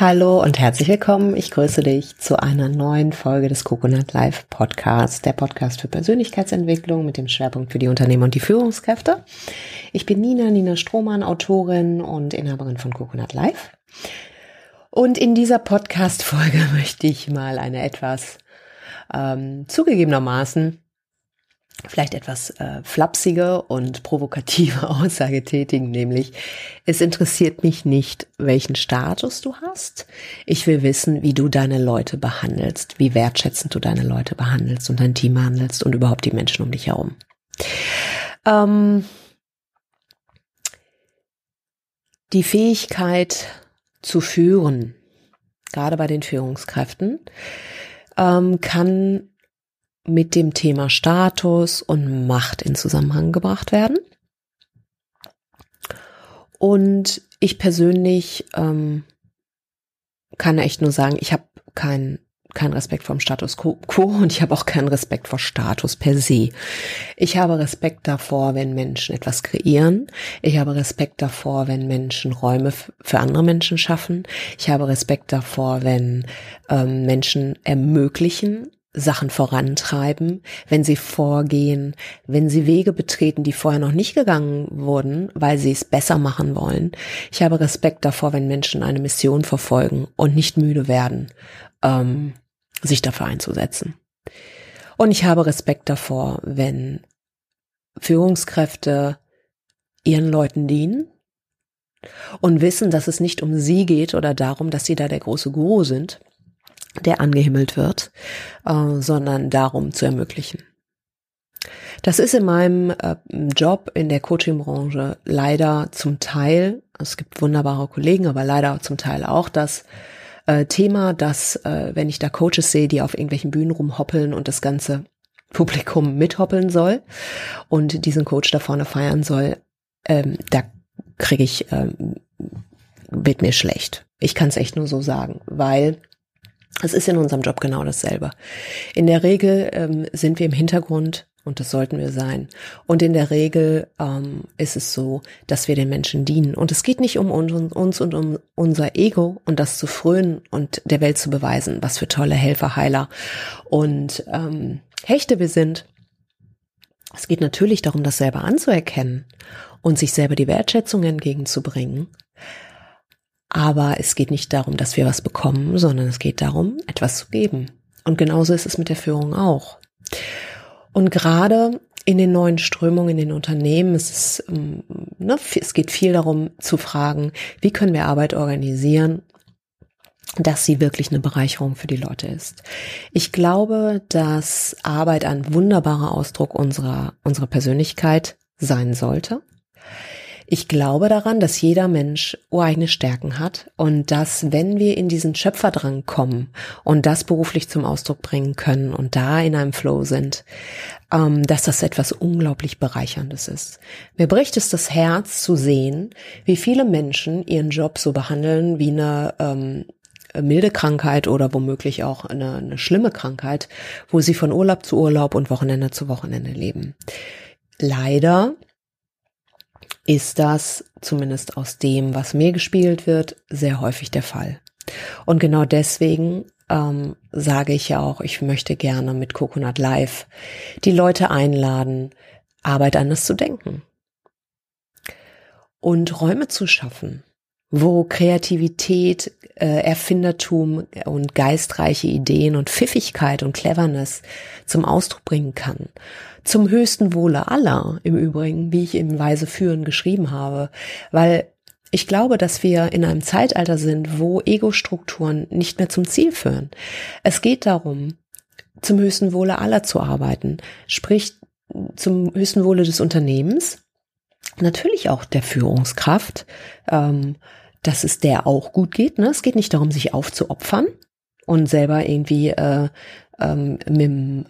Hallo und herzlich willkommen. Ich grüße dich zu einer neuen Folge des Coconut Live Podcasts, der Podcast für Persönlichkeitsentwicklung mit dem Schwerpunkt für die Unternehmer und die Führungskräfte. Ich bin Nina, Nina Strohmann, Autorin und Inhaberin von Coconut Live. Und in dieser Podcast-Folge möchte ich mal eine etwas ähm, zugegebenermaßen vielleicht etwas äh, flapsige und provokative Aussage tätigen, nämlich es interessiert mich nicht, welchen Status du hast. Ich will wissen, wie du deine Leute behandelst, wie wertschätzend du deine Leute behandelst und dein Team behandelst und überhaupt die Menschen um dich herum. Ähm, die Fähigkeit zu führen, gerade bei den Führungskräften, ähm, kann mit dem Thema Status und Macht in Zusammenhang gebracht werden. Und ich persönlich ähm, kann echt nur sagen, ich habe keinen keinen Respekt vom Status quo und ich habe auch keinen Respekt vor Status per se. Ich habe Respekt davor, wenn Menschen etwas kreieren. Ich habe Respekt davor, wenn Menschen Räume für andere Menschen schaffen. Ich habe Respekt davor, wenn ähm, Menschen ermöglichen, Sachen vorantreiben, wenn sie vorgehen, wenn sie Wege betreten, die vorher noch nicht gegangen wurden, weil sie es besser machen wollen. Ich habe Respekt davor, wenn Menschen eine Mission verfolgen und nicht müde werden, ähm, sich dafür einzusetzen. Und ich habe Respekt davor, wenn Führungskräfte ihren Leuten dienen und wissen, dass es nicht um sie geht oder darum, dass sie da der große Guru sind, der angehimmelt wird, äh, sondern darum zu ermöglichen. Das ist in meinem äh, Job in der Coaching-Branche leider zum Teil, es gibt wunderbare Kollegen, aber leider zum Teil auch das äh, Thema, dass äh, wenn ich da Coaches sehe, die auf irgendwelchen Bühnen rumhoppeln und das ganze Publikum mithoppeln soll und diesen Coach da vorne feiern soll, ähm, da kriege ich, ähm, wird mir schlecht. Ich kann es echt nur so sagen, weil es ist in unserem Job genau dasselbe. In der Regel ähm, sind wir im Hintergrund und das sollten wir sein. Und in der Regel ähm, ist es so, dass wir den Menschen dienen. Und es geht nicht um uns, und um unser Ego und das zu frönen und der Welt zu beweisen, was für tolle Helfer, Heiler und ähm, Hechte wir sind. Es geht natürlich darum, das selber anzuerkennen und sich selber die Wertschätzung entgegenzubringen. Aber es geht nicht darum, dass wir was bekommen, sondern es geht darum, etwas zu geben. Und genauso ist es mit der Führung auch. Und gerade in den neuen Strömungen in den Unternehmen ist es, ähm, ne, es geht viel darum zu fragen, wie können wir Arbeit organisieren, dass sie wirklich eine Bereicherung für die Leute ist. Ich glaube, dass Arbeit ein wunderbarer Ausdruck unserer, unserer Persönlichkeit sein sollte. Ich glaube daran, dass jeder Mensch ureigene Stärken hat und dass, wenn wir in diesen Schöpferdrang kommen und das beruflich zum Ausdruck bringen können und da in einem Flow sind, ähm, dass das etwas unglaublich Bereicherndes ist. Mir bricht es das Herz zu sehen, wie viele Menschen ihren Job so behandeln wie eine ähm, milde Krankheit oder womöglich auch eine, eine schlimme Krankheit, wo sie von Urlaub zu Urlaub und Wochenende zu Wochenende leben. Leider ist das, zumindest aus dem, was mir gespielt wird, sehr häufig der Fall. Und genau deswegen ähm, sage ich ja auch, ich möchte gerne mit Coconut Live die Leute einladen, Arbeit anders zu denken und Räume zu schaffen, wo Kreativität, äh, Erfindertum und geistreiche Ideen und Pfiffigkeit und Cleverness zum Ausdruck bringen kann. Zum höchsten Wohle aller, im Übrigen, wie ich im Weise führen geschrieben habe, weil ich glaube, dass wir in einem Zeitalter sind, wo Ego-Strukturen nicht mehr zum Ziel führen. Es geht darum, zum höchsten Wohle aller zu arbeiten, sprich zum höchsten Wohle des Unternehmens, natürlich auch der Führungskraft, ähm, dass es der auch gut geht. Ne? Es geht nicht darum, sich aufzuopfern und selber irgendwie äh, ähm, mit,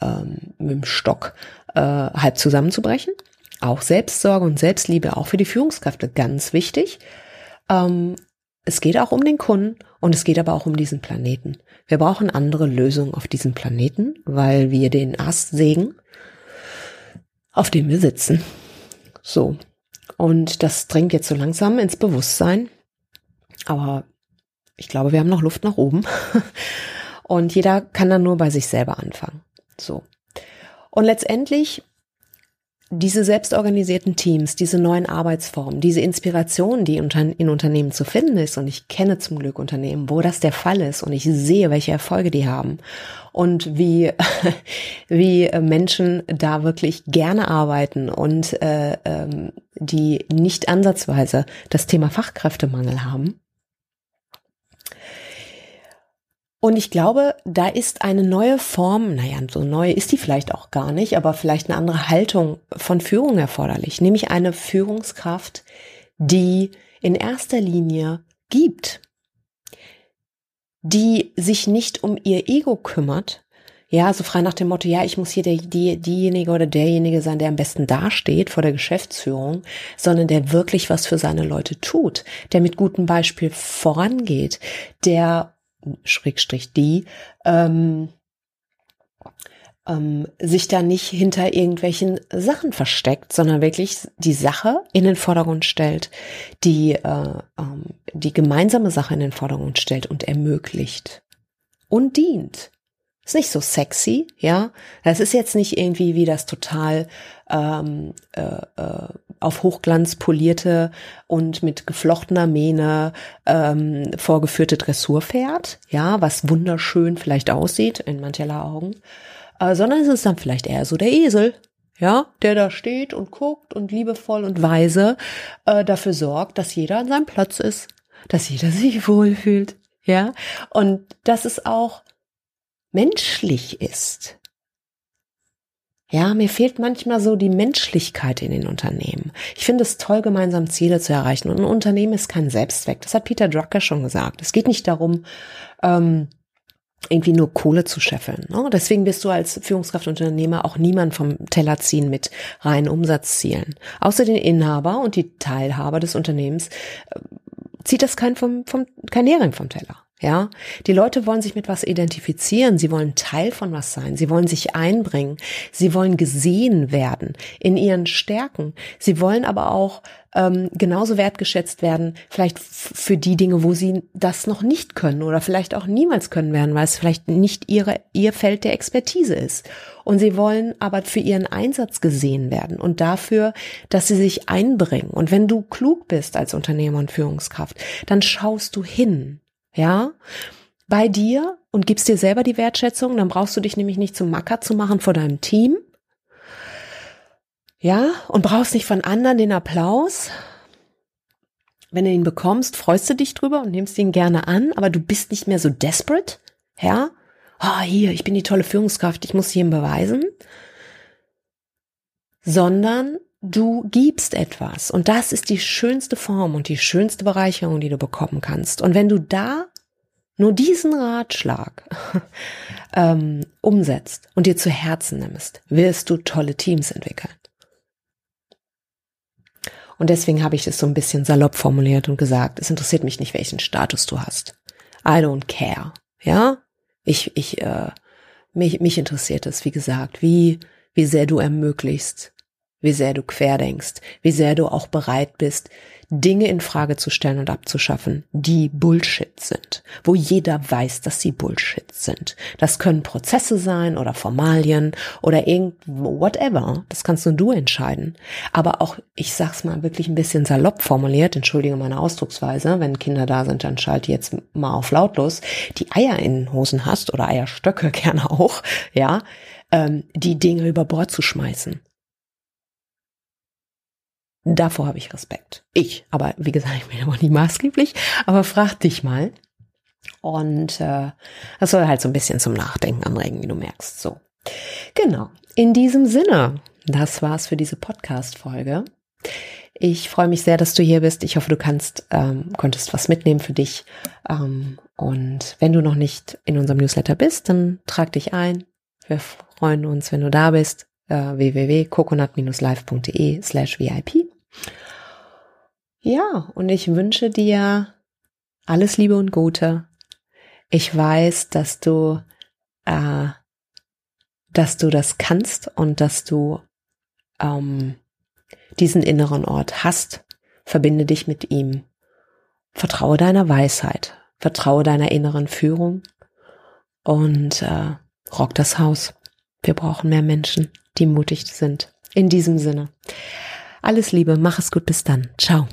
ähm, mit dem Stock äh, halb zusammenzubrechen. Auch Selbstsorge und Selbstliebe, auch für die Führungskräfte, ganz wichtig. Ähm, es geht auch um den Kunden und es geht aber auch um diesen Planeten. Wir brauchen andere Lösungen auf diesem Planeten, weil wir den Ast sägen, auf dem wir sitzen. So. Und das dringt jetzt so langsam ins Bewusstsein. Aber ich glaube, wir haben noch Luft nach oben. Und jeder kann dann nur bei sich selber anfangen. So. Und letztendlich diese selbstorganisierten Teams, diese neuen Arbeitsformen, diese Inspiration, die in Unternehmen zu finden ist, und ich kenne zum Glück Unternehmen, wo das der Fall ist, und ich sehe, welche Erfolge die haben und wie, wie Menschen da wirklich gerne arbeiten und äh, ähm, die nicht ansatzweise das Thema Fachkräftemangel haben. Und ich glaube, da ist eine neue Form, naja, so neu ist die vielleicht auch gar nicht, aber vielleicht eine andere Haltung von Führung erforderlich, nämlich eine Führungskraft, die in erster Linie gibt, die sich nicht um ihr Ego kümmert, ja, so frei nach dem Motto, ja, ich muss hier der, die, diejenige oder derjenige sein, der am besten dasteht vor der Geschäftsführung, sondern der wirklich was für seine Leute tut, der mit gutem Beispiel vorangeht, der Schrägstrich die, ähm, ähm, sich da nicht hinter irgendwelchen Sachen versteckt, sondern wirklich die Sache in den Vordergrund stellt, die, äh, ähm, die gemeinsame Sache in den Vordergrund stellt und ermöglicht und dient. Ist nicht so sexy, ja. Das ist jetzt nicht irgendwie wie das total ähm, äh, äh, auf Hochglanz polierte und mit geflochtener Mähne ähm, vorgeführte Dressurpferd, ja, was wunderschön vielleicht aussieht in mancherlei Augen, äh, sondern es ist dann vielleicht eher so der Esel, ja, der da steht und guckt und liebevoll und weise äh, dafür sorgt, dass jeder an seinem Platz ist, dass jeder sich wohlfühlt, ja, und dass es auch menschlich ist. Ja, mir fehlt manchmal so die Menschlichkeit in den Unternehmen. Ich finde es toll, gemeinsam Ziele zu erreichen. Und ein Unternehmen ist kein Selbstzweck. Das hat Peter Drucker schon gesagt. Es geht nicht darum, ähm, irgendwie nur Kohle zu scheffeln. Ne? Deswegen wirst du als Führungskraft Unternehmer auch niemand vom Teller ziehen mit reinen Umsatzzielen. Außer den Inhaber und die Teilhaber des Unternehmens äh, zieht das kein, vom, vom, kein Hering vom Teller. Ja, die Leute wollen sich mit was identifizieren, sie wollen Teil von was sein, sie wollen sich einbringen, sie wollen gesehen werden in ihren Stärken, sie wollen aber auch ähm, genauso wertgeschätzt werden, vielleicht für die Dinge, wo sie das noch nicht können oder vielleicht auch niemals können werden, weil es vielleicht nicht ihre, ihr Feld der Expertise ist. Und sie wollen aber für ihren Einsatz gesehen werden und dafür, dass sie sich einbringen. Und wenn du klug bist als Unternehmer und Führungskraft, dann schaust du hin ja, bei dir und gibst dir selber die Wertschätzung, dann brauchst du dich nämlich nicht zum Macker zu machen vor deinem Team. Ja, und brauchst nicht von anderen den Applaus. Wenn du ihn bekommst, freust du dich drüber und nimmst ihn gerne an, aber du bist nicht mehr so desperate, ja? Oh, hier, ich bin die tolle Führungskraft, ich muss ihn beweisen. Sondern du gibst etwas. Und das ist die schönste Form und die schönste Bereicherung, die du bekommen kannst. Und wenn du da nur diesen Ratschlag ähm, umsetzt und dir zu Herzen nimmst, wirst du tolle Teams entwickeln. Und deswegen habe ich es so ein bisschen salopp formuliert und gesagt, es interessiert mich nicht, welchen Status du hast. I don't care. Ja? Ich, ich, äh, mich, mich interessiert es, wie gesagt, wie, wie sehr du ermöglichst, wie sehr du querdenkst, wie sehr du auch bereit bist, Dinge in Frage zu stellen und abzuschaffen, die Bullshit sind, wo jeder weiß, dass sie Bullshit sind. Das können Prozesse sein oder Formalien oder irgend whatever. Das kannst nur du entscheiden. Aber auch, ich sag's mal wirklich ein bisschen salopp formuliert, entschuldige meine Ausdrucksweise, wenn Kinder da sind, dann schalte jetzt mal auf lautlos, die Eier in den Hosen hast oder Eierstöcke gerne auch, ja, ähm, die Dinge über Bord zu schmeißen Davor habe ich Respekt. Ich, aber wie gesagt, ich bin aber nicht maßgeblich, aber frag dich mal. Und äh, das soll halt so ein bisschen zum Nachdenken anregen, wie du merkst. So. Genau. In diesem Sinne, das war's für diese Podcast-Folge. Ich freue mich sehr, dass du hier bist. Ich hoffe, du kannst, ähm, konntest was mitnehmen für dich. Ähm, und wenn du noch nicht in unserem Newsletter bist, dann trag dich ein. Wir freuen uns, wenn du da bist. Äh, www.coconut-live.de slash VIP. Ja, und ich wünsche dir alles Liebe und Gute. Ich weiß, dass du, äh, dass du das kannst und dass du ähm, diesen inneren Ort hast. Verbinde dich mit ihm. Vertraue deiner Weisheit. vertraue deiner inneren Führung und äh, rock das Haus. Wir brauchen mehr Menschen, die mutig sind. In diesem Sinne. Alles Liebe, mach es gut, bis dann. Ciao.